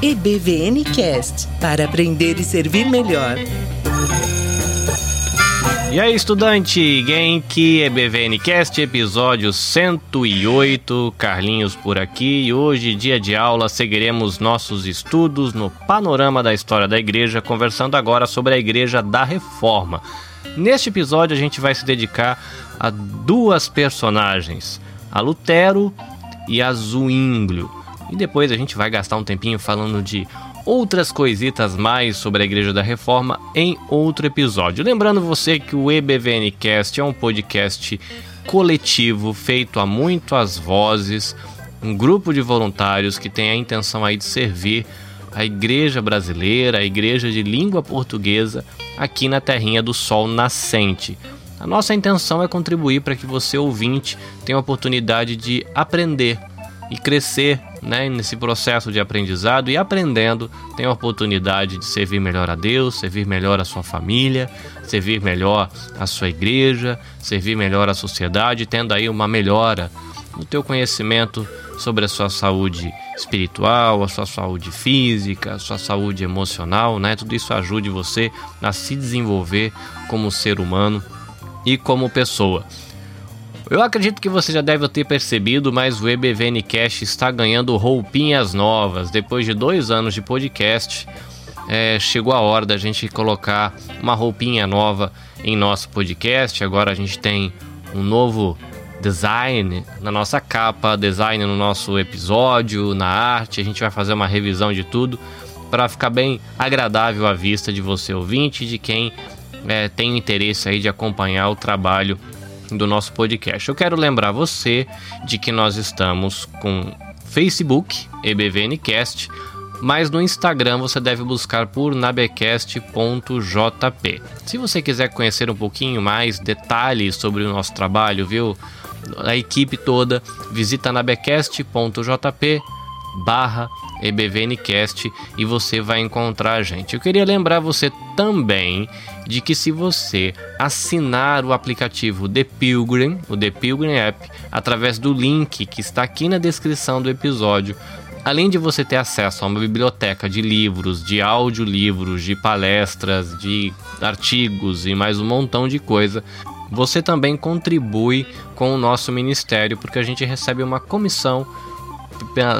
EBVN Cast para aprender e servir melhor. E aí, estudante, Genki EBVN Cast, episódio 108, Carlinhos por aqui. E hoje, dia de aula, seguiremos nossos estudos no panorama da história da igreja, conversando agora sobre a Igreja da Reforma. Neste episódio, a gente vai se dedicar a duas personagens, a Lutero e a Zwinglio. E depois a gente vai gastar um tempinho falando de outras coisitas mais sobre a Igreja da Reforma em outro episódio. Lembrando você que o EBVNcast é um podcast coletivo feito a muitas vozes, um grupo de voluntários que tem a intenção aí de servir a igreja brasileira, a igreja de língua portuguesa aqui na terrinha do sol nascente. A nossa intenção é contribuir para que você ouvinte tenha a oportunidade de aprender e crescer né, nesse processo de aprendizado e aprendendo, tem a oportunidade de servir melhor a Deus, servir melhor a sua família, servir melhor a sua igreja, servir melhor a sociedade, tendo aí uma melhora no teu conhecimento sobre a sua saúde espiritual, a sua saúde física, a sua saúde emocional, né? Tudo isso ajude você a se desenvolver como ser humano e como pessoa. Eu acredito que você já deve ter percebido, mas o EBVN Cash está ganhando roupinhas novas. Depois de dois anos de podcast, é, chegou a hora da gente colocar uma roupinha nova em nosso podcast. Agora a gente tem um novo design na nossa capa, design no nosso episódio, na arte. A gente vai fazer uma revisão de tudo para ficar bem agradável à vista de você ouvinte, de quem é, tem interesse aí de acompanhar o trabalho do nosso podcast. Eu quero lembrar você de que nós estamos com Facebook, EBVNcast, mas no Instagram você deve buscar por nabecast.jp. Se você quiser conhecer um pouquinho mais detalhes sobre o nosso trabalho, viu? A equipe toda, visita nabecast.jp barra EBVNcast e você vai encontrar a gente. Eu queria lembrar você também de que se você assinar o aplicativo The Pilgrim, o The Pilgrim App, através do link que está aqui na descrição do episódio, além de você ter acesso a uma biblioteca de livros, de audiolivros, de palestras, de artigos e mais um montão de coisa, você também contribui com o nosso ministério, porque a gente recebe uma comissão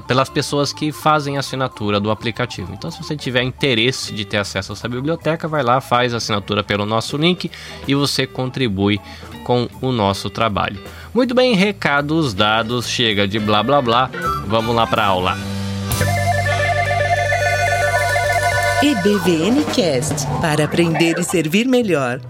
pelas pessoas que fazem a assinatura do aplicativo. Então, se você tiver interesse de ter acesso a essa biblioteca, vai lá, faz a assinatura pelo nosso link e você contribui com o nosso trabalho. Muito bem, recados dados, chega de blá blá blá, vamos lá para a aula. EBVN Cast para aprender e servir melhor.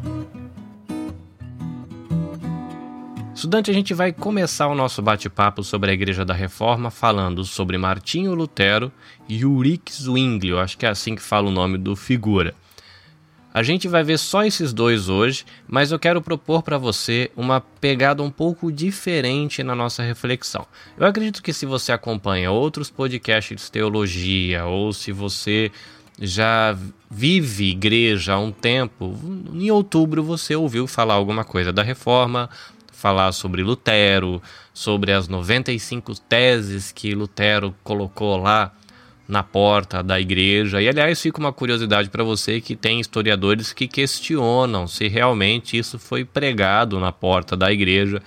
Estudante, a gente vai começar o nosso bate-papo sobre a Igreja da Reforma falando sobre Martinho Lutero e Ulrich Zwinglio, acho que é assim que fala o nome do figura. A gente vai ver só esses dois hoje, mas eu quero propor para você uma pegada um pouco diferente na nossa reflexão. Eu acredito que se você acompanha outros podcasts de teologia ou se você já vive igreja há um tempo, em outubro você ouviu falar alguma coisa da reforma, falar sobre Lutero, sobre as 95 teses que Lutero colocou lá na porta da igreja. E aliás, fica uma curiosidade para você que tem historiadores que questionam se realmente isso foi pregado na porta da igreja,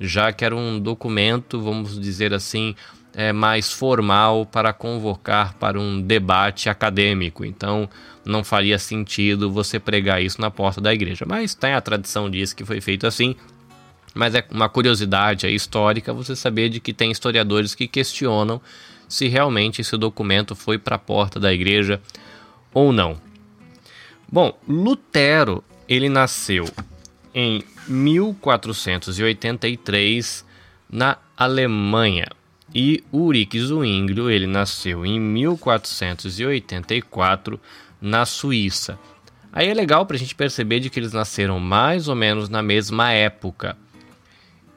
já que era um documento, vamos dizer assim, é, mais formal para convocar para um debate acadêmico. Então, não faria sentido você pregar isso na porta da igreja. Mas tem a tradição diz que foi feito assim mas é uma curiosidade histórica você saber de que tem historiadores que questionam se realmente esse documento foi para a porta da igreja ou não. Bom, Lutero, ele nasceu em 1483 na Alemanha e Ulrich Zwinglio, ele nasceu em 1484 na Suíça. Aí é legal para a gente perceber de que eles nasceram mais ou menos na mesma época.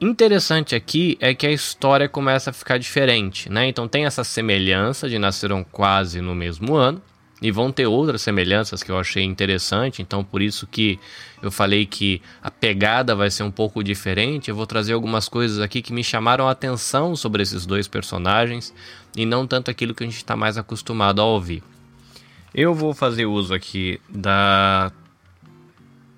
Interessante aqui é que a história começa a ficar diferente, né? Então tem essa semelhança de nasceram quase no mesmo ano, e vão ter outras semelhanças que eu achei interessante, então por isso que eu falei que a pegada vai ser um pouco diferente. Eu vou trazer algumas coisas aqui que me chamaram a atenção sobre esses dois personagens e não tanto aquilo que a gente está mais acostumado a ouvir. Eu vou fazer uso aqui da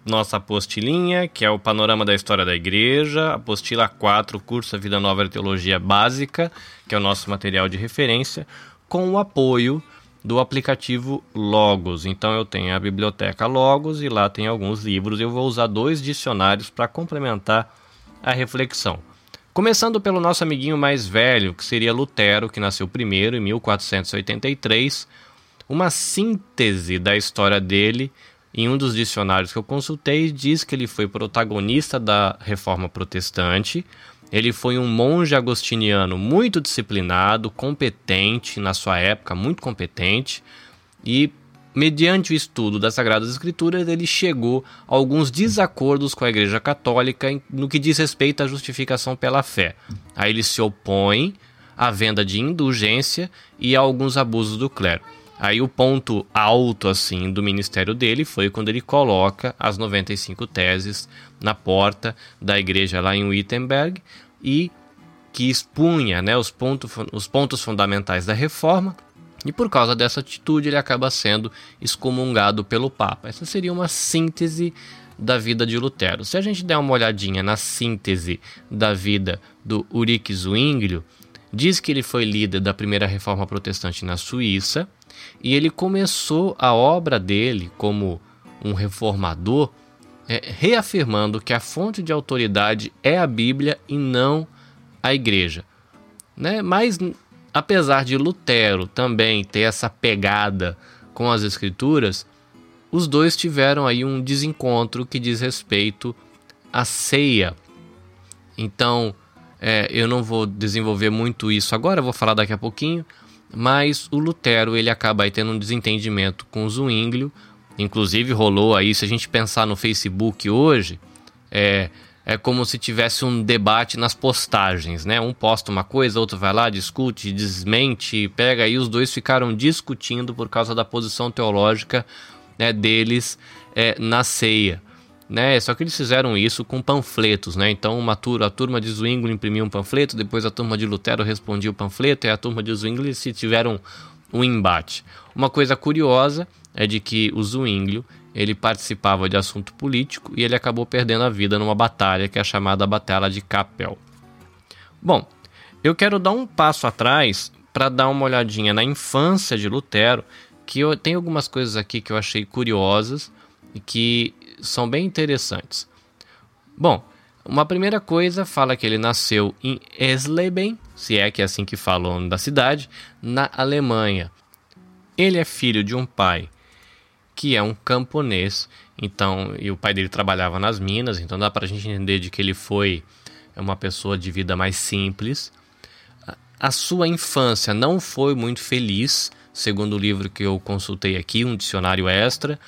nossa apostilinha, que é o Panorama da História da Igreja, apostila 4, curso Vida Nova e Teologia Básica, que é o nosso material de referência, com o apoio do aplicativo Logos. Então eu tenho a biblioteca Logos e lá tem alguns livros. Eu vou usar dois dicionários para complementar a reflexão. Começando pelo nosso amiguinho mais velho, que seria Lutero, que nasceu primeiro em 1483. Uma síntese da história dele em um dos dicionários que eu consultei diz que ele foi protagonista da Reforma Protestante, ele foi um monge agostiniano muito disciplinado, competente na sua época, muito competente, e mediante o estudo das Sagradas Escrituras, ele chegou a alguns desacordos com a Igreja Católica no que diz respeito à justificação pela fé. Aí ele se opõe à venda de indulgência e a alguns abusos do clero. Aí o ponto alto assim do ministério dele foi quando ele coloca as 95 teses na porta da igreja lá em Wittenberg e que expunha né, os, ponto, os pontos fundamentais da reforma. E por causa dessa atitude ele acaba sendo excomungado pelo Papa. Essa seria uma síntese da vida de Lutero. Se a gente der uma olhadinha na síntese da vida do Ulrich Zwinglio, diz que ele foi líder da primeira reforma protestante na Suíça, e ele começou a obra dele como um reformador, é, reafirmando que a fonte de autoridade é a Bíblia e não a Igreja. Né? Mas, apesar de Lutero também ter essa pegada com as Escrituras, os dois tiveram aí um desencontro que diz respeito à ceia. Então, é, eu não vou desenvolver muito isso agora, vou falar daqui a pouquinho, mas o Lutero ele acaba aí tendo um desentendimento com o Zwinglio, inclusive rolou aí, se a gente pensar no Facebook hoje, é, é como se tivesse um debate nas postagens, né? Um posta uma coisa, outro vai lá, discute, desmente, pega aí, os dois ficaram discutindo por causa da posição teológica né, deles é, na ceia né? Só que eles fizeram isso com panfletos, né? Então uma turma, a turma de Zwingli imprimiu um panfleto, depois a turma de Lutero respondia o panfleto e a turma de Zwingli se tiveram um embate. Uma coisa curiosa é de que o Zwingli ele participava de assunto político e ele acabou perdendo a vida numa batalha que é chamada Batalha de Capel. Bom, eu quero dar um passo atrás para dar uma olhadinha na infância de Lutero, que eu algumas coisas aqui que eu achei curiosas e que são bem interessantes. Bom, uma primeira coisa fala que ele nasceu em Esleben, se é que é assim que fala o nome da cidade, na Alemanha. Ele é filho de um pai que é um camponês, então, e o pai dele trabalhava nas minas, então dá para a gente entender de que ele foi uma pessoa de vida mais simples. A sua infância não foi muito feliz, segundo o livro que eu consultei aqui, um dicionário extra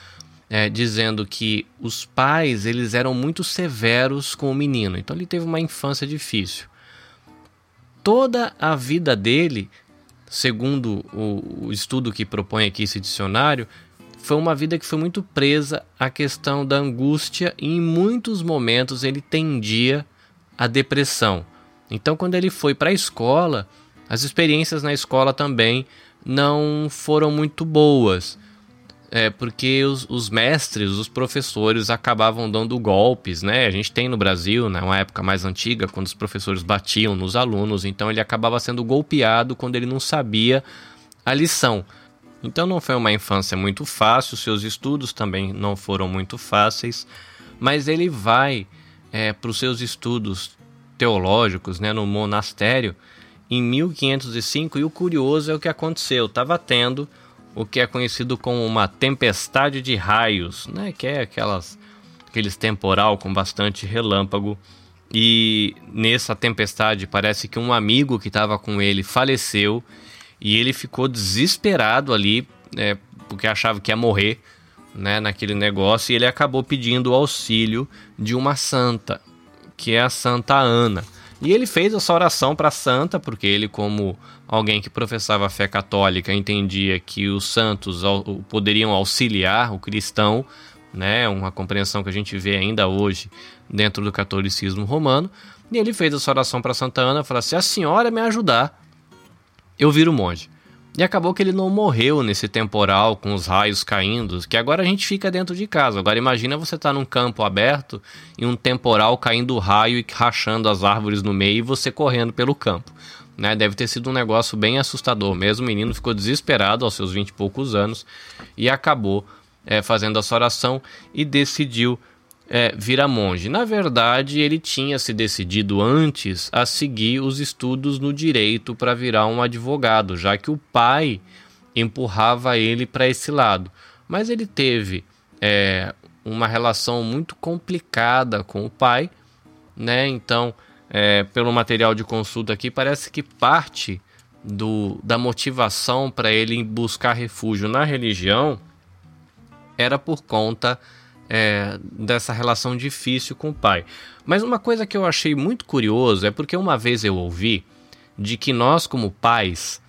é, dizendo que os pais eles eram muito severos com o menino, então ele teve uma infância difícil. Toda a vida dele, segundo o, o estudo que propõe aqui esse dicionário, foi uma vida que foi muito presa à questão da angústia e em muitos momentos ele tendia à depressão. Então, quando ele foi para a escola, as experiências na escola também não foram muito boas é, porque os, os, mestres, os professores acabavam dando golpes, né? A gente tem no Brasil, né, uma época mais antiga, quando os professores batiam nos alunos, então ele acabava sendo golpeado quando ele não sabia a lição. Então não foi uma infância muito fácil, seus estudos também não foram muito fáceis, mas ele vai é, para os seus estudos teológicos, né, no monastério, em 1505, e o curioso é o que aconteceu, estava tendo o que é conhecido como uma tempestade de raios, né? Que é aquelas aqueles temporal com bastante relâmpago. E nessa tempestade parece que um amigo que estava com ele faleceu e ele ficou desesperado ali, né, porque achava que ia morrer, né, naquele negócio e ele acabou pedindo o auxílio de uma santa, que é a Santa Ana. E ele fez essa oração para a santa, porque ele, como alguém que professava a fé católica, entendia que os santos poderiam auxiliar o cristão, né? Uma compreensão que a gente vê ainda hoje dentro do catolicismo romano. E ele fez essa oração para Santa Ana, falou: "Se a senhora me ajudar, eu viro monge". E acabou que ele não morreu nesse temporal com os raios caindo, que agora a gente fica dentro de casa. Agora imagina você estar tá num campo aberto e um temporal caindo raio e rachando as árvores no meio e você correndo pelo campo. Né? Deve ter sido um negócio bem assustador mesmo. O menino ficou desesperado aos seus vinte e poucos anos e acabou é, fazendo essa oração e decidiu é, vira monge. Na verdade, ele tinha se decidido antes a seguir os estudos no direito para virar um advogado, já que o pai empurrava ele para esse lado. Mas ele teve é, uma relação muito complicada com o pai, né? Então, é, pelo material de consulta aqui, parece que parte do, da motivação para ele buscar refúgio na religião era por conta é, dessa relação difícil com o pai. Mas uma coisa que eu achei muito curioso é porque uma vez eu ouvi de que nós, como pais,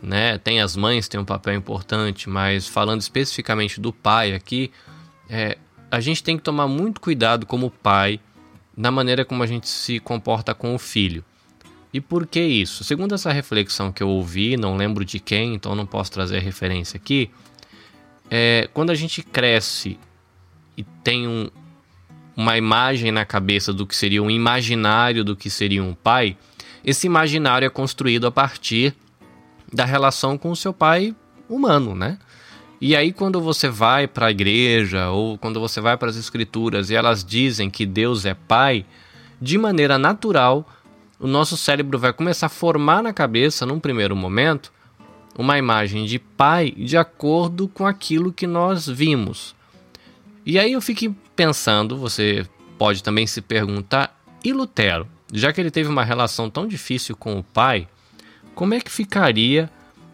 né, tem as mães têm um papel importante, mas falando especificamente do pai aqui, é, a gente tem que tomar muito cuidado como pai na maneira como a gente se comporta com o filho. E por que isso? Segundo essa reflexão que eu ouvi, não lembro de quem, então não posso trazer referência aqui. É, quando a gente cresce e tem um, uma imagem na cabeça do que seria um imaginário do que seria um pai, esse imaginário é construído a partir da relação com o seu pai humano, né? E aí quando você vai para a igreja ou quando você vai para as escrituras e elas dizem que Deus é pai, de maneira natural, o nosso cérebro vai começar a formar na cabeça num primeiro momento uma imagem de pai de acordo com aquilo que nós vimos. E aí eu fiquei pensando, você pode também se perguntar, e Lutero? Já que ele teve uma relação tão difícil com o pai, como é que ficaria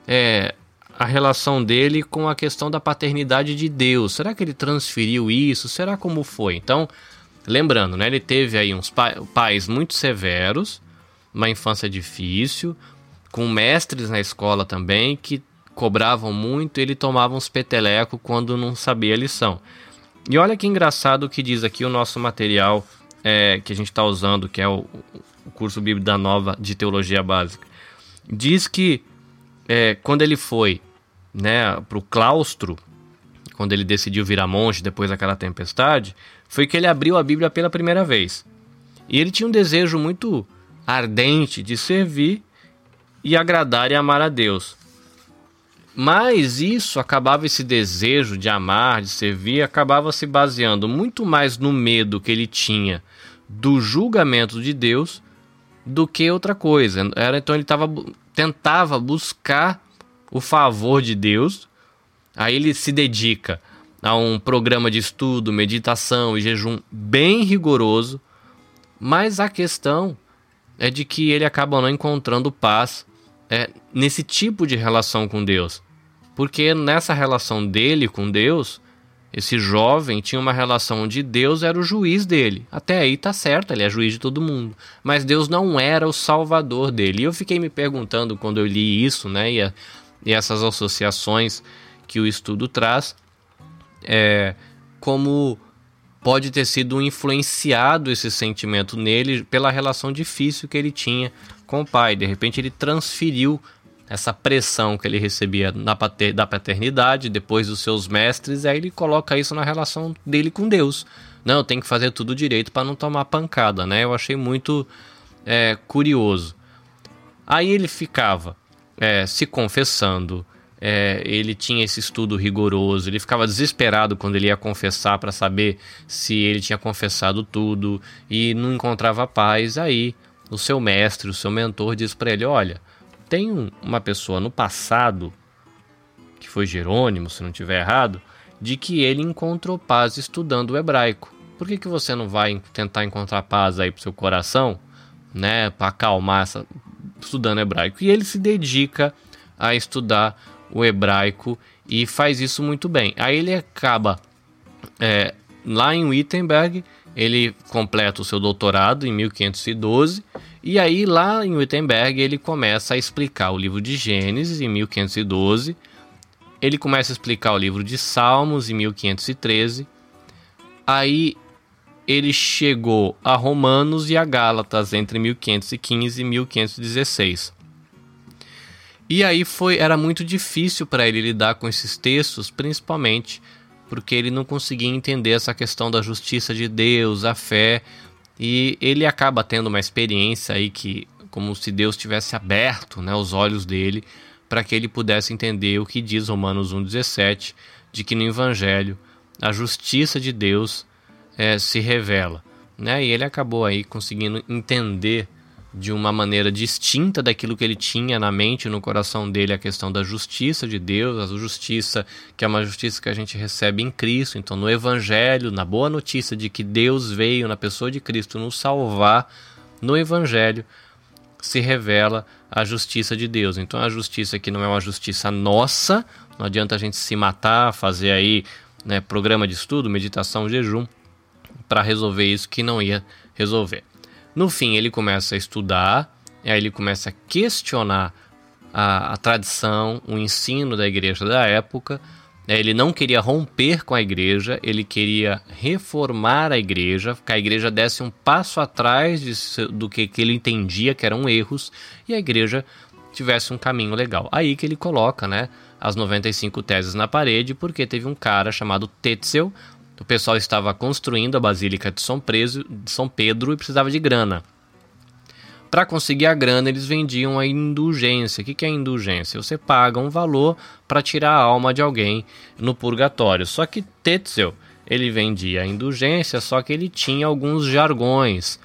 é, a relação dele com a questão da paternidade de Deus? Será que ele transferiu isso? Será como foi? Então, lembrando, né, ele teve aí uns pais muito severos, uma infância difícil, com mestres na escola também que cobravam muito, ele tomava uns peteleco quando não sabia a lição. E olha que engraçado o que diz aqui o nosso material é, que a gente está usando, que é o, o, curso Bíblia da Nova de Teologia Básica. Diz que é, quando ele foi né, para o claustro, quando ele decidiu virar monge depois daquela tempestade, foi que ele abriu a Bíblia pela primeira vez. E ele tinha um desejo muito ardente de servir e agradar e amar a Deus. Mas isso acabava esse desejo de amar, de servir, acabava se baseando muito mais no medo que ele tinha do julgamento de Deus do que outra coisa. Era então ele tava, tentava buscar o favor de Deus. Aí ele se dedica a um programa de estudo, meditação e jejum bem rigoroso, mas a questão é de que ele acaba não encontrando paz é, nesse tipo de relação com Deus. Porque nessa relação dele com Deus, esse jovem tinha uma relação onde Deus era o juiz dele. Até aí tá certo, ele é juiz de todo mundo. Mas Deus não era o salvador dele. E eu fiquei me perguntando quando eu li isso, né? E, e essas associações que o estudo traz, é, como pode ter sido influenciado esse sentimento nele pela relação difícil que ele tinha com o pai. De repente ele transferiu essa pressão que ele recebia pater, da paternidade, depois dos seus mestres, aí ele coloca isso na relação dele com Deus. Não, tem que fazer tudo direito para não tomar pancada, né? Eu achei muito é, curioso. Aí ele ficava é, se confessando, é, ele tinha esse estudo rigoroso, ele ficava desesperado quando ele ia confessar para saber se ele tinha confessado tudo e não encontrava paz. Aí o seu mestre, o seu mentor, diz para ele: Olha, tem uma pessoa no passado, que foi Jerônimo, se não estiver errado, de que ele encontrou paz estudando o hebraico. Por que, que você não vai tentar encontrar paz aí pro seu coração, né, para acalmar essa estudando hebraico? E ele se dedica a estudar o hebraico e faz isso muito bem. Aí ele acaba é, lá em Wittenberg, ele completa o seu doutorado em 1512 E aí, lá em Wittenberg, ele começa a explicar o livro de Gênesis, em 1512. Ele começa a explicar o livro de Salmos, em 1513. Aí, ele chegou a Romanos e a Gálatas, entre 1515 e 1516. E aí foi era muito difícil para ele lidar com esses textos, principalmente porque ele não conseguia entender essa questão da justiça de Deus, a fé, e ele acaba tendo uma experiência aí que como se Deus tivesse aberto, né, os olhos dele para que ele pudesse entender o que diz Romanos 1:17, de que no evangelho a justiça de Deus é, se revela, né? E ele acabou aí conseguindo entender de uma maneira distinta daquilo que ele tinha na mente, no coração dele, a questão da justiça de Deus, a justiça que é uma justiça que a gente recebe em Cristo. Então, no Evangelho, na boa notícia de que Deus veio na pessoa de Cristo nos salvar, no Evangelho se revela a justiça de Deus. Então, a justiça que não é uma justiça nossa, não adianta a gente se matar, fazer aí né, programa de estudo, meditação, jejum, para resolver isso que não ia resolver. No fim, ele começa a estudar, aí ele começa a questionar a, a tradição, o ensino da igreja da época. Ele não queria romper com a igreja, ele queria reformar a igreja, que a igreja desse um passo atrás de, do que, que ele entendia que eram erros e a igreja tivesse um caminho legal. Aí que ele coloca, né, as 95 teses na parede, porque teve um cara chamado Tetzel, o pessoal estava construindo a Basílica de São, Preso, de São Pedro e precisava de grana. Para conseguir a grana, eles vendiam a indulgência. O que é indulgência? Você paga um valor para tirar a alma de alguém no purgatório. Só que Tetzel, ele vendia a indulgência, só que ele tinha alguns jargões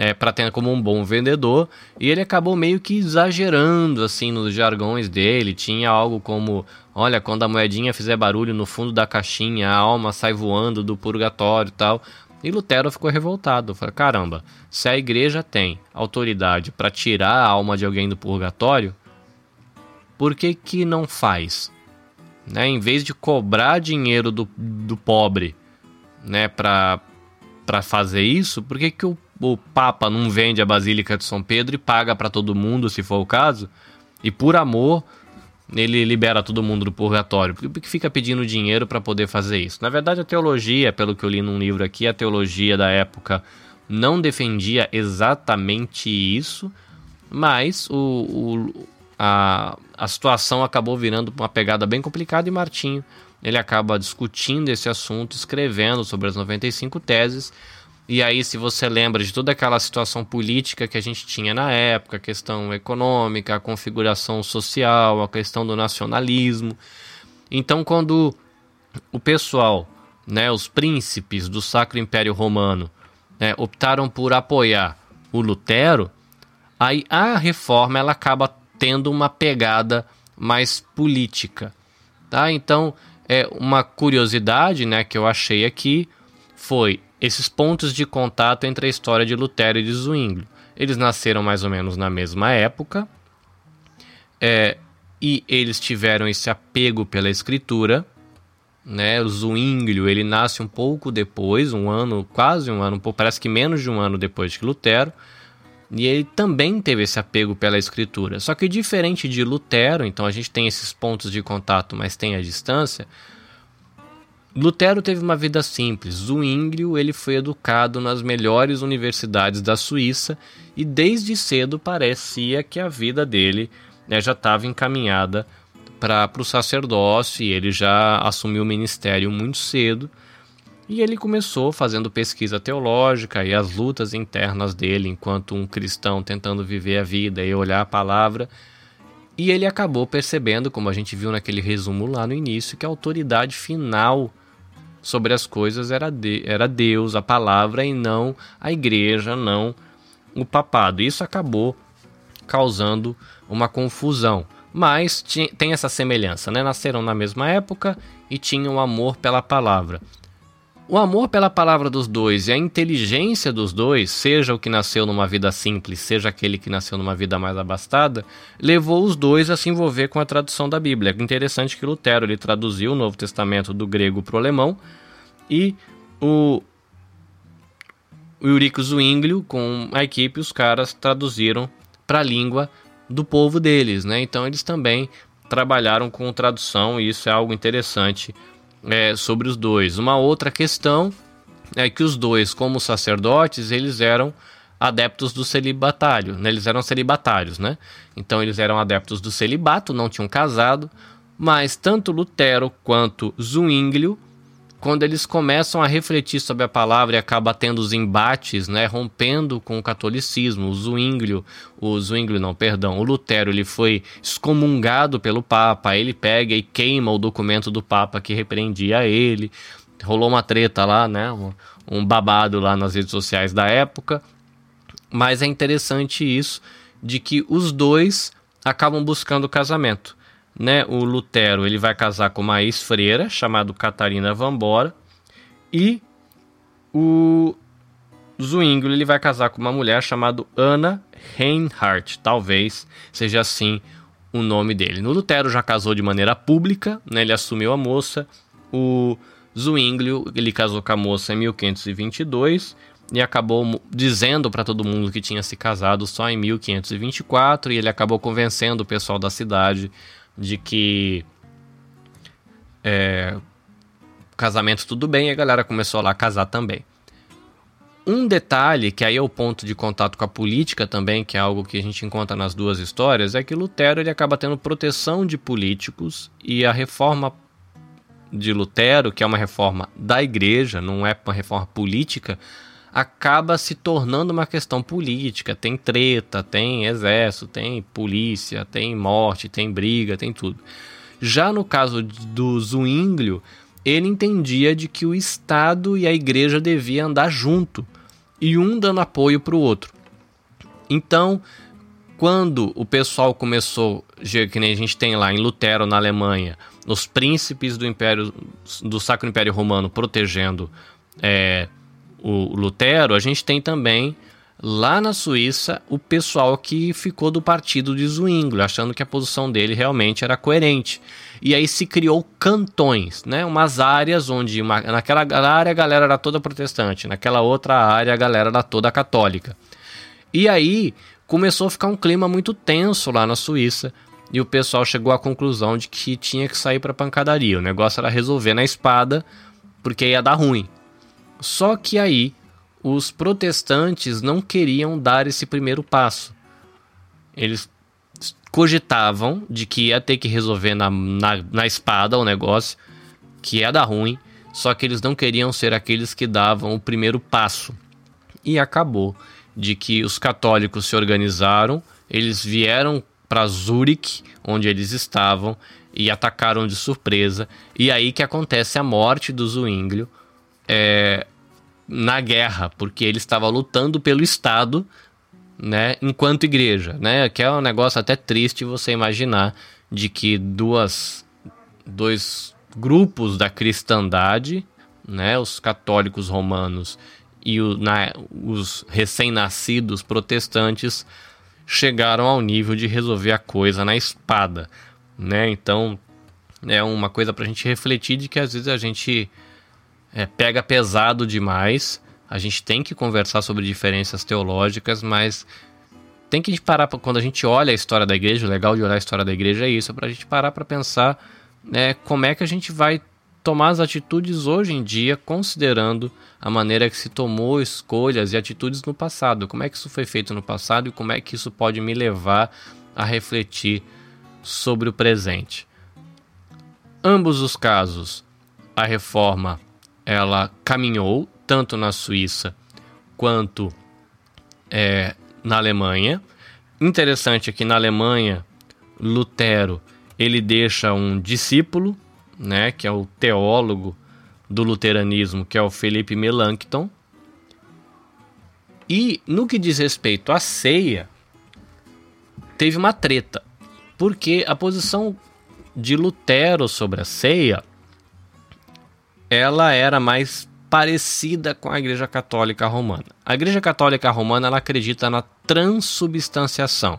é, ter como um bom vendedor e ele acabou meio que exagerando assim nos jargões dele. Tinha algo como Olha, quando a moedinha fizer barulho no fundo da caixinha, a alma sai voando do purgatório e tal. E Lutero ficou revoltado. Falou: caramba, se a igreja tem autoridade para tirar a alma de alguém do purgatório, por que, que não faz? Né? Em vez de cobrar dinheiro do, do pobre né, para fazer isso, por que, que o, o Papa não vende a Basílica de São Pedro e paga para todo mundo, se for o caso? E por amor ele libera todo mundo do purgatório? Por que fica pedindo dinheiro para poder fazer isso? Na verdade, a teologia, pelo que eu li num livro aqui, a teologia da época não defendia exatamente isso, mas o, o, a, a situação acabou virando uma pegada bem complicada e Martinho ele acaba discutindo esse assunto, escrevendo sobre as 95 teses e aí, se você lembra de toda aquela situação política que a gente tinha na época, a questão econômica, a configuração social, a questão do nacionalismo. Então, quando o pessoal, né, os príncipes do Sacro Império Romano, né, optaram por apoiar o Lutero, aí a reforma ela acaba tendo uma pegada mais política, tá? Então, é uma curiosidade, né, que eu achei aqui foi esses pontos de contato entre a história de Lutero e de Zwinglio. Eles nasceram mais ou menos na mesma época é, e eles tiveram esse apego pela escritura. Né? O Zwinglio ele nasce um pouco depois, um ano, quase um ano, parece que menos de um ano depois que Lutero. E ele também teve esse apego pela escritura. Só que diferente de Lutero, então a gente tem esses pontos de contato, mas tem a distância. Lutero teve uma vida simples. Zwinglio ele foi educado nas melhores universidades da Suíça e desde cedo parecia que a vida dele né, já estava encaminhada para o sacerdócio e ele já assumiu o ministério muito cedo. E ele começou fazendo pesquisa teológica e as lutas internas dele enquanto um cristão tentando viver a vida e olhar a palavra. E ele acabou percebendo, como a gente viu naquele resumo lá no início, que a autoridade final sobre as coisas era, de, era Deus, a palavra, e não a igreja, não o papado. Isso acabou causando uma confusão. Mas tem essa semelhança, né? Nasceram na mesma época e tinham amor pela palavra. O amor pela palavra dos dois e a inteligência dos dois, seja o que nasceu numa vida simples, seja aquele que nasceu numa vida mais abastada, levou os dois a se envolver com a tradução da Bíblia. É interessante que Lutero ele traduziu o Novo Testamento do grego para o alemão e o Eurico Zwinglio, com a equipe, os caras traduziram para a língua do povo deles, né? Então eles também trabalharam com tradução e isso é algo interessante é, sobre os dois. Uma outra questão é que os dois, como sacerdotes, eles eram adeptos do celibatário, né? eles eram celibatários, né? Então eles eram adeptos do celibato, não tinham casado, mas tanto Lutero quanto Zwinglio quando eles começam a refletir sobre a palavra e acaba tendo os embates, né, rompendo com o catolicismo, o Zwinglio, o Zwinglio não, perdão, o Lutero, ele foi excomungado pelo Papa, ele pega e queima o documento do Papa que repreendia ele, rolou uma treta lá, né, um, babado lá nas redes sociais da época, mas é interessante isso, de que os dois acabam buscando o casamento né, o Lutero ele vai casar com uma ex-freira chamada Catarina Vambora e o Zwinglio ele vai casar com uma mulher chamada Anna Reinhardt, talvez seja assim o nome dele. No Lutero já casou de maneira pública, né, ele assumiu a moça. O Zwinglio ele casou com a moça em 1522 e acabou dizendo para todo mundo que tinha se casado só em 1524 e ele acabou convencendo o pessoal da cidade de que é, casamento tudo bem e a galera começou lá a casar também. Um detalhe, que aí é o ponto de contato com a política também, que é algo que a gente encontra nas duas histórias, é que Lutero ele acaba tendo proteção de políticos e a reforma de Lutero, que é uma reforma da igreja, não é uma reforma política, acaba se tornando uma questão política. Tem treta, tem exército, tem polícia, tem morte, tem briga, tem tudo. Já no caso do Zwinglio, ele entendia de que o Estado e a igreja deviam andar junto e um dando apoio para o outro. Então, quando o pessoal começou, que nem a gente tem lá em Lutero, na Alemanha, os príncipes do Império do Sacro Império Romano protegendo é, o Lutero, a gente tem também lá na Suíça o pessoal que ficou do partido de Zwinglio, achando que a posição dele realmente era coerente. E aí se criou cantões, né? Umas áreas onde uma, naquela área a galera era toda protestante, naquela outra área a galera era toda católica. E aí começou a ficar um clima muito tenso lá na Suíça. E o pessoal chegou à conclusão de que tinha que sair para pancadaria. O negócio era resolver na espada, porque ia dar ruim. Só que aí os protestantes não queriam dar esse primeiro passo. Eles cogitavam de que ia ter que resolver na, na, na espada o negócio, que ia dar ruim, só que eles não queriam ser aqueles que davam o primeiro passo. E acabou de que os católicos se organizaram, eles vieram para Zurique, onde eles estavam, e atacaram de surpresa. E aí que acontece a morte do Zwinglio, é, na guerra, porque ele estava lutando pelo Estado, né, enquanto igreja, né, que é um negócio até triste você imaginar de que duas, dois grupos da cristandade, né, os católicos romanos e o, na, os recém-nascidos protestantes chegaram ao nível de resolver a coisa na espada, né? Então é uma coisa para a gente refletir de que às vezes a gente é, pega pesado demais. A gente tem que conversar sobre diferenças teológicas, mas tem que parar pra, quando a gente olha a história da igreja. O legal de olhar a história da igreja é isso, para a gente parar para pensar né, como é que a gente vai tomar as atitudes hoje em dia, considerando a maneira que se tomou escolhas e atitudes no passado. Como é que isso foi feito no passado e como é que isso pode me levar a refletir sobre o presente. Ambos os casos, a reforma ela caminhou tanto na Suíça quanto é, na Alemanha. Interessante aqui na Alemanha, Lutero ele deixa um discípulo, né, que é o teólogo do luteranismo, que é o Felipe Melanchthon. E no que diz respeito à ceia, teve uma treta, porque a posição de Lutero sobre a ceia ela era mais parecida com a Igreja Católica Romana. A Igreja Católica Romana ela acredita na transubstanciação,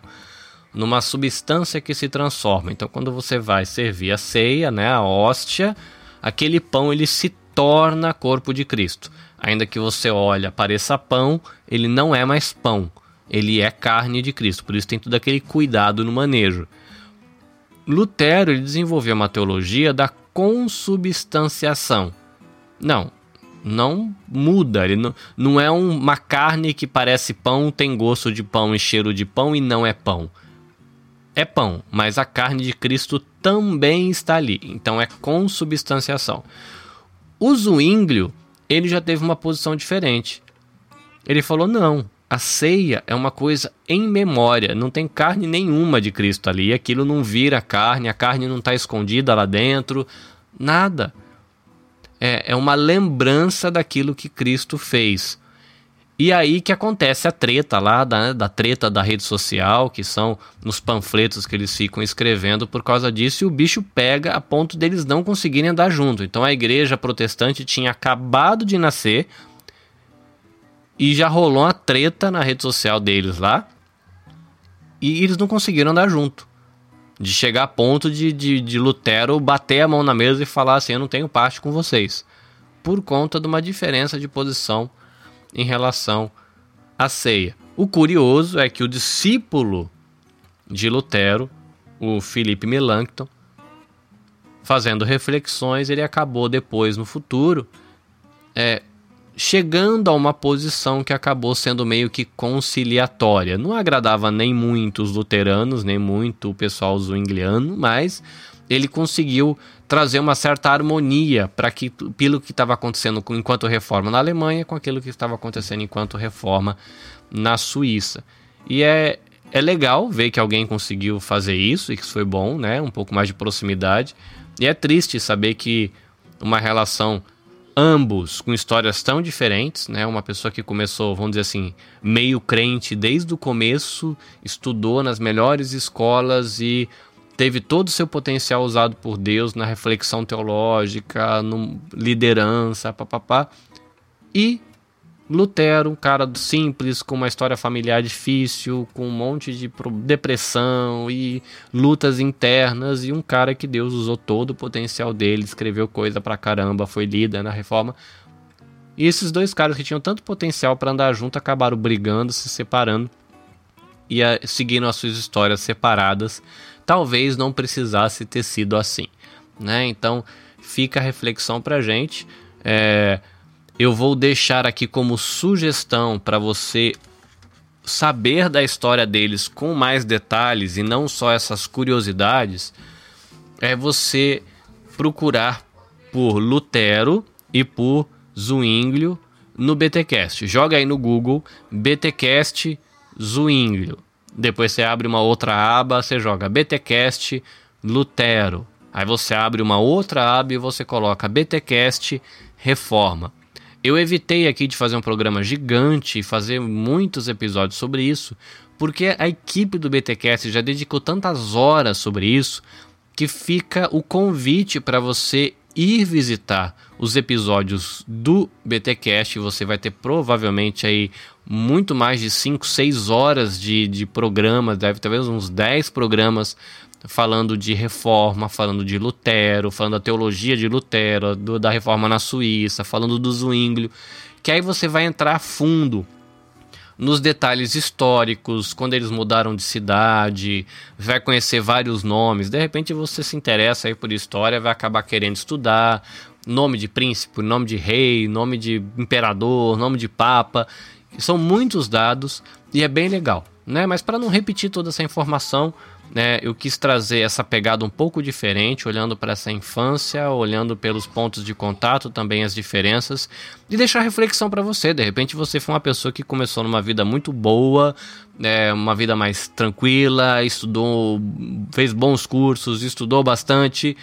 numa substância que se transforma. Então, quando você vai servir a ceia, né, a hóstia, aquele pão ele se torna corpo de Cristo. ainda que você olhe, pareça pão, ele não é mais pão. Ele é carne de Cristo. Por isso tem todo aquele cuidado no manejo. Lutero ele desenvolveu uma teologia da consubstanciação. Não, não muda. Ele não, não é uma carne que parece pão, tem gosto de pão e cheiro de pão e não é pão. É pão, mas a carne de Cristo também está ali. Então é consubstanciação. O Zwinglio, ele já teve uma posição diferente. Ele falou: não, a ceia é uma coisa em memória, não tem carne nenhuma de Cristo ali, aquilo não vira carne, a carne não está escondida lá dentro, nada é, é uma lembrança daquilo que Cristo fez. E aí que acontece a treta lá, da, da treta da rede social, que são nos panfletos que eles ficam escrevendo por causa disso, e o bicho pega a ponto deles não conseguirem andar junto. Então a igreja protestante tinha acabado de nascer e já rolou uma treta na rede social deles lá, e eles não conseguiram andar junto. De chegar a ponto de, de, de Lutero bater a mão na mesa e falar assim: Eu não tenho parte com vocês. Por conta de uma diferença de posição em relação à ceia. O curioso é que o discípulo de Lutero, o Felipe Melanchthon, fazendo reflexões, ele acabou depois no futuro é, chegando a uma posição que acabou sendo meio que conciliatória. Não agradava nem muito os luteranos, nem muito o pessoal zwingliano, mas ele conseguiu trazer uma certa harmonia para que pelo que estava acontecendo enquanto reforma na Alemanha com aquilo que estava acontecendo enquanto reforma na Suíça. E é, é legal ver que alguém conseguiu fazer isso e que isso foi bom, né? Um pouco mais de proximidade. E é triste saber que uma relação ambos com histórias tão diferentes, né? Uma pessoa que começou, vamos dizer assim, meio crente desde o começo, estudou nas melhores escolas e teve todo o seu potencial usado por Deus na reflexão teológica, no liderança, papapá. E Lutero, um cara simples, com uma história familiar difícil, com um monte de depressão e lutas internas, e um cara que Deus usou todo o potencial dele, escreveu coisa pra caramba, foi líder na reforma. E esses dois caras que tinham tanto potencial para andar junto acabaram brigando, se separando e a, seguindo as suas histórias separadas. Talvez não precisasse ter sido assim, né? Então fica a reflexão pra gente. É, eu vou deixar aqui como sugestão para você saber da história deles com mais detalhes e não só essas curiosidades, é você procurar por Lutero e por Zwinglio no BTcast. Joga aí no Google BTcast Zwinglio. Depois você abre uma outra aba, você joga BTcast Lutero. Aí você abre uma outra aba e você coloca BTcast Reforma. Eu evitei aqui de fazer um programa gigante e fazer muitos episódios sobre isso, porque a equipe do BTcast já dedicou tantas horas sobre isso que fica o convite para você ir visitar os episódios do BTcast. Você vai ter provavelmente aí muito mais de 5, 6 horas de, de programa, deve ter uns 10 programas falando de reforma, falando de Lutero, falando da teologia de Lutero, do, da reforma na Suíça, falando do Zwinglio, que aí você vai entrar fundo nos detalhes históricos, quando eles mudaram de cidade, vai conhecer vários nomes. De repente você se interessa aí por história, vai acabar querendo estudar nome de príncipe, nome de rei, nome de imperador, nome de papa. São muitos dados e é bem legal, né? Mas para não repetir toda essa informação, né, eu quis trazer essa pegada um pouco diferente, olhando para essa infância, olhando pelos pontos de contato, também as diferenças, e deixar reflexão para você. De repente você foi uma pessoa que começou numa vida muito boa, né, uma vida mais tranquila, estudou, fez bons cursos, estudou bastante,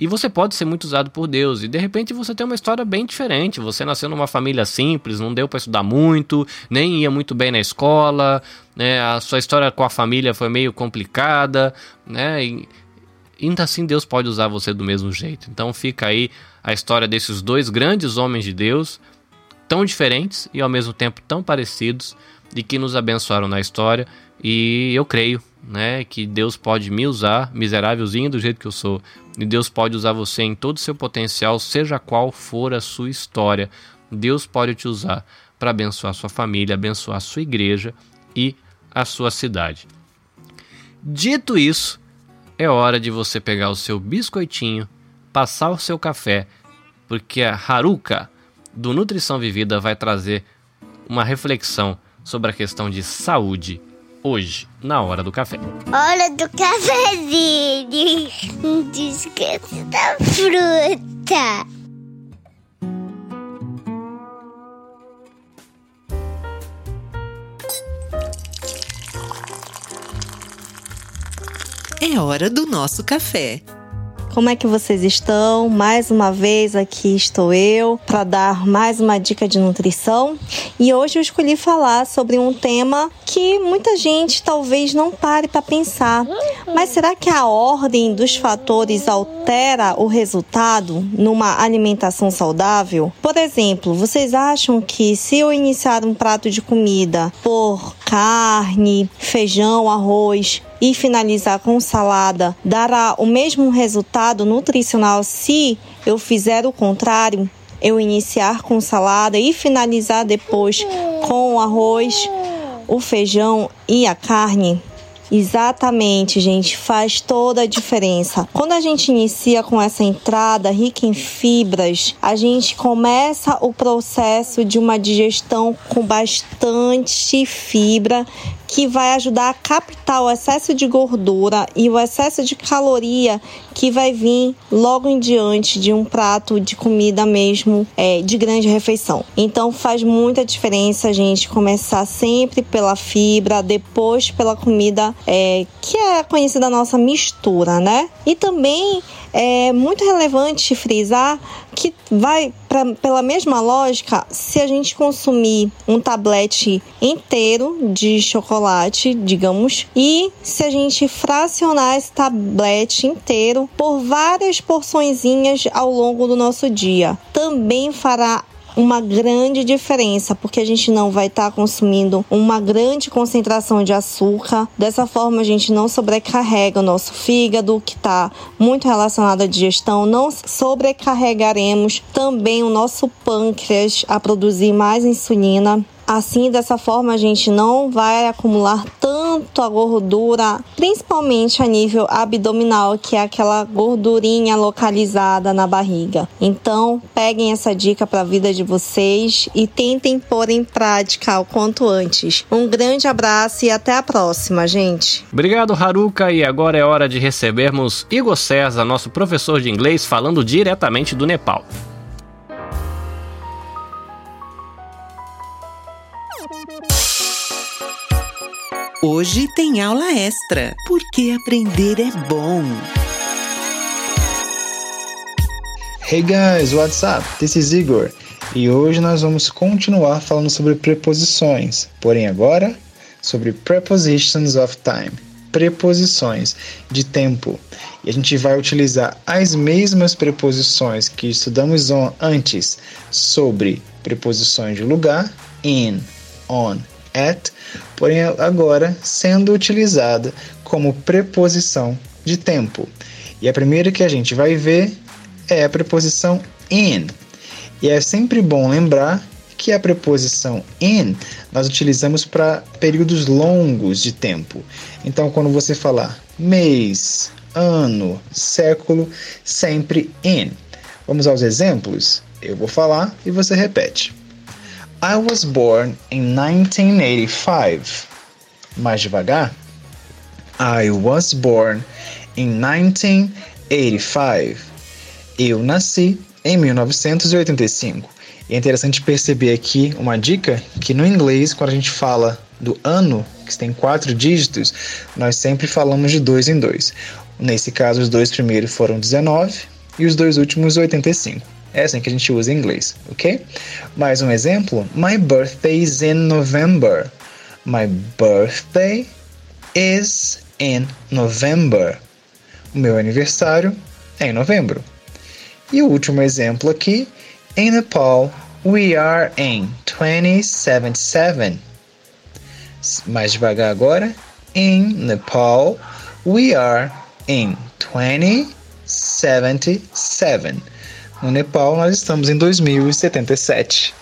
e você pode ser muito usado por Deus. E de repente você tem uma história bem diferente. Você nasceu numa família simples, não deu para estudar muito, nem ia muito bem na escola, né? A sua história com a família foi meio complicada, né? E, ainda assim Deus pode usar você do mesmo jeito. Então fica aí a história desses dois grandes homens de Deus, tão diferentes e ao mesmo tempo tão parecidos, e que nos abençoaram na história. E eu creio, né, que Deus pode me usar, miserávelzinho do jeito que eu sou, e Deus pode usar você em todo o seu potencial, seja qual for a sua história, Deus pode te usar para abençoar sua família, abençoar sua igreja e a sua cidade. Dito isso, é hora de você pegar o seu biscoitinho, passar o seu café, porque a Haruka do Nutrição Vivida vai trazer uma reflexão sobre a questão de saúde hoje, na hora do café. Hora do cafezinho. Descanso da fruta. É hora do nosso café. Como é que vocês estão? Mais uma vez aqui estou eu para dar mais uma dica de nutrição. E hoje eu escolhi falar sobre um tema que muita gente talvez não pare para pensar. Mas será que a ordem dos fatores altera o resultado numa alimentação saudável? Por exemplo, vocês acham que se eu iniciar um prato de comida por carne, feijão, arroz, e finalizar com salada dará o mesmo resultado nutricional se eu fizer o contrário? Eu iniciar com salada e finalizar depois com o arroz, o feijão e a carne? Exatamente, gente, faz toda a diferença. Quando a gente inicia com essa entrada rica em fibras, a gente começa o processo de uma digestão com bastante fibra que vai ajudar a captar o excesso de gordura e o excesso de caloria que vai vir logo em diante de um prato de comida mesmo é, de grande refeição. Então faz muita diferença a gente começar sempre pela fibra, depois pela comida é, que é conhecida a nossa mistura, né? E também é muito relevante frisar que vai pra, pela mesma lógica, se a gente consumir um tablete inteiro de chocolate, digamos, e se a gente fracionar esse tablete inteiro por várias porçõezinhas ao longo do nosso dia, também fará uma grande diferença, porque a gente não vai estar tá consumindo uma grande concentração de açúcar. Dessa forma, a gente não sobrecarrega o nosso fígado, que está muito relacionado à digestão. Não sobrecarregaremos também o nosso pâncreas a produzir mais insulina. Assim, dessa forma, a gente não vai acumular tanto a gordura, principalmente a nível abdominal, que é aquela gordurinha localizada na barriga. Então, peguem essa dica para a vida de vocês e tentem pôr em prática o quanto antes. Um grande abraço e até a próxima, gente. Obrigado, Haruka. E agora é hora de recebermos Igor César, nosso professor de inglês, falando diretamente do Nepal. Hoje tem aula extra, porque aprender é bom. Hey guys, what's up? This is Igor. E hoje nós vamos continuar falando sobre preposições, porém agora sobre prepositions of time, preposições de tempo. E a gente vai utilizar as mesmas preposições que estudamos antes sobre preposições de lugar, in, on, at, porém agora sendo utilizada como preposição de tempo. E a primeira que a gente vai ver é a preposição in. E é sempre bom lembrar que a preposição in nós utilizamos para períodos longos de tempo. Então, quando você falar mês, ano, século, sempre in. Vamos aos exemplos? Eu vou falar e você repete. I was born in 1985. Mais devagar. I was born in 1985. Eu nasci em 1985. E é interessante perceber aqui uma dica que no inglês, quando a gente fala do ano, que tem quatro dígitos, nós sempre falamos de dois em dois. Nesse caso, os dois primeiros foram 19 e os dois últimos 85. É assim que a gente usa em inglês, ok? Mais um exemplo. My birthday is in November. My birthday is in November. O meu aniversário é em novembro. E o último exemplo aqui. In Nepal, we are in 2077. Mais devagar agora. In Nepal, we are in 2077. No Nepal, nós estamos em 2077.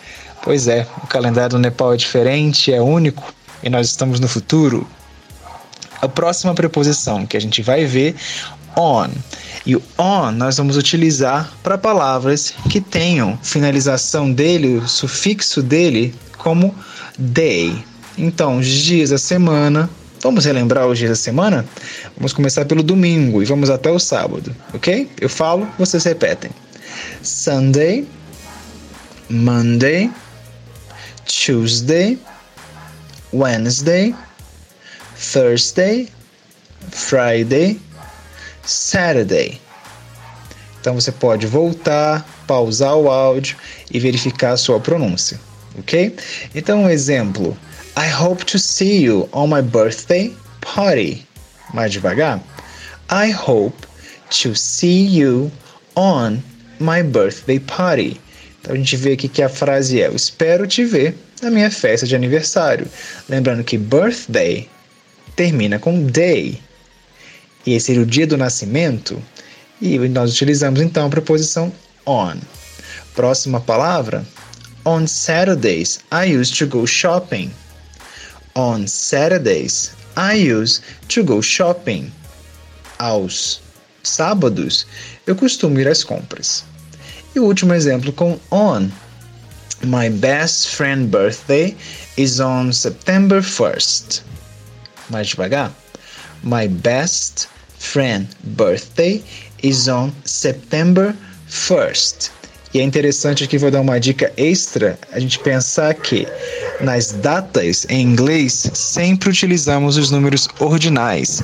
Pois é, o calendário do Nepal é diferente, é único e nós estamos no futuro. A próxima preposição que a gente vai ver on. E o on nós vamos utilizar para palavras que tenham finalização dele, o sufixo dele, como day. Então, os dias da semana. Vamos relembrar os dias da semana? Vamos começar pelo domingo e vamos até o sábado, ok? Eu falo, vocês repetem. Sunday, Monday, Tuesday, Wednesday, Thursday, Friday, Saturday. Então você pode voltar, pausar o áudio e verificar a sua pronúncia, ok? Então, um exemplo: I hope to see you on my birthday party. Mais devagar. I hope to see you on my birthday party. Então a gente vê aqui que a frase é: Eu espero te ver na minha festa de aniversário. Lembrando que birthday termina com day. E esse seria o dia do nascimento. E nós utilizamos então a preposição on. Próxima palavra. On Saturdays, I used to go shopping. On Saturdays, I used to go shopping. Aos sábados, eu costumo ir às compras. O último exemplo com on. My best friend birthday is on September 1st. Mais devagar. My best friend birthday is on September 1st. E é interessante aqui, vou dar uma dica extra, a gente pensar que nas datas em inglês sempre utilizamos os números ordinais.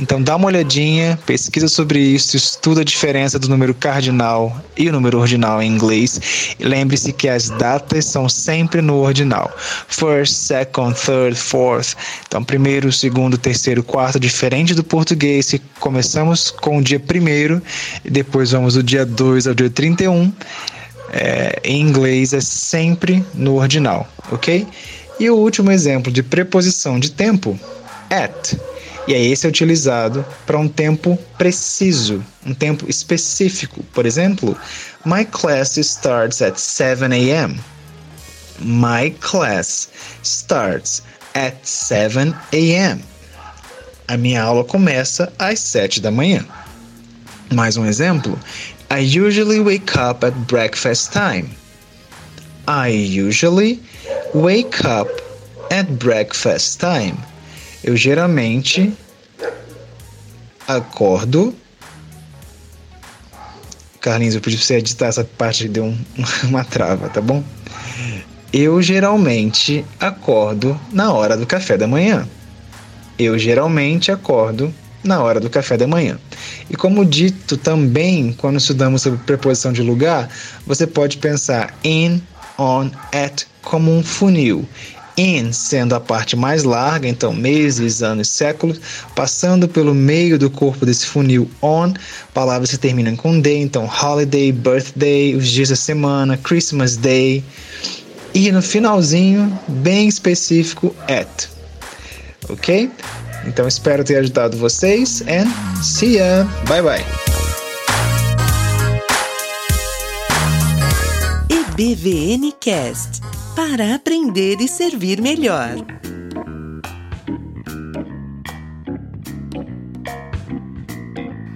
Então dá uma olhadinha, pesquisa sobre isso, estuda a diferença do número cardinal e o número ordinal em inglês. E lembre-se que as datas são sempre no ordinal. First, second, third, fourth. Então primeiro, segundo, terceiro, quarto, diferente do português, que começamos com o dia primeiro e depois vamos do dia 2 ao dia 31 é, em inglês é sempre no ordinal, ok? E o último exemplo de preposição de tempo, at. E aí esse é utilizado para um tempo preciso, um tempo específico. Por exemplo, my class starts at 7 a.m. My class starts at 7 a.m. A minha aula começa às 7 da manhã. Mais um exemplo. I usually wake up at breakfast time. I usually wake up at breakfast time. Eu geralmente acordo. Carlinhos, eu pedi pra você editar essa parte que deu um, uma trava, tá bom? Eu geralmente acordo na hora do café da manhã. Eu geralmente acordo na hora do café da manhã. E como dito também, quando estudamos sobre preposição de lugar, você pode pensar in, on, at como um funil. In sendo a parte mais larga, então meses, anos, séculos, passando pelo meio do corpo desse funil on, palavras que terminam com day, então holiday, birthday, os dias da semana, Christmas Day. E no finalzinho, bem específico, at. Ok? Então espero ter ajudado vocês and see ya. Bye bye. EBVN Cast para aprender e servir melhor.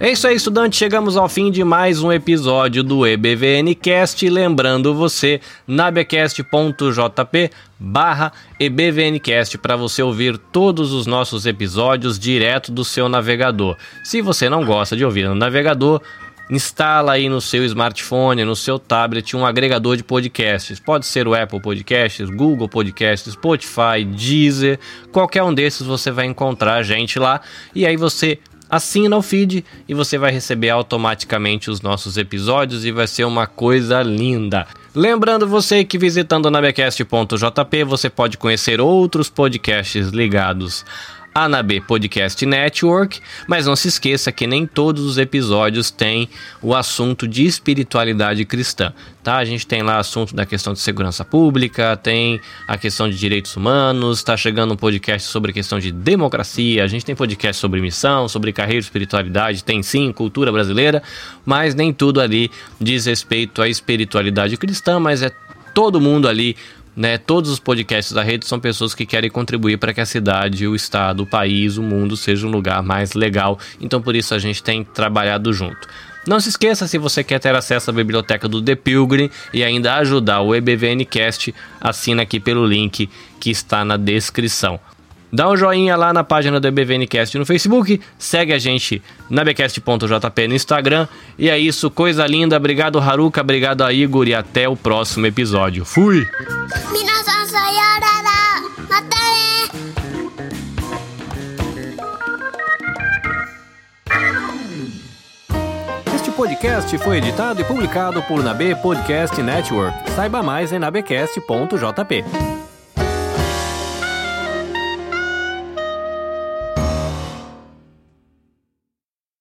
É isso aí, estudante. Chegamos ao fim de mais um episódio do EBVNcast. Lembrando você, nabecast.jp barra EBVNcast para você ouvir todos os nossos episódios direto do seu navegador. Se você não gosta de ouvir no navegador, instala aí no seu smartphone, no seu tablet, um agregador de podcasts. Pode ser o Apple Podcasts, Google Podcasts, Spotify, Deezer, qualquer um desses você vai encontrar a gente lá. E aí você assina o feed e você vai receber automaticamente os nossos episódios e vai ser uma coisa linda. Lembrando você que visitando nabecast.jp você pode conhecer outros podcasts ligados Anab Podcast Network, mas não se esqueça que nem todos os episódios têm o assunto de espiritualidade cristã, tá? A gente tem lá assunto da questão de segurança pública, tem a questão de direitos humanos, está chegando um podcast sobre a questão de democracia, a gente tem podcast sobre missão, sobre carreira espiritualidade, tem sim cultura brasileira, mas nem tudo ali diz respeito à espiritualidade cristã, mas é todo mundo ali né, todos os podcasts da rede são pessoas que querem contribuir para que a cidade, o estado, o país, o mundo seja um lugar mais legal. Então por isso a gente tem trabalhado junto. Não se esqueça, se você quer ter acesso à biblioteca do The Pilgrim e ainda ajudar o EBVNcast, assina aqui pelo link que está na descrição. Dá um joinha lá na página do EBVNcast no Facebook, segue a gente na bcast.jp no Instagram. E é isso, coisa linda. Obrigado, Haruka, obrigado a Igor e até o próximo episódio. Fui! Este podcast foi editado e publicado por Nabe Podcast Network. Saiba mais em nabecast.jp.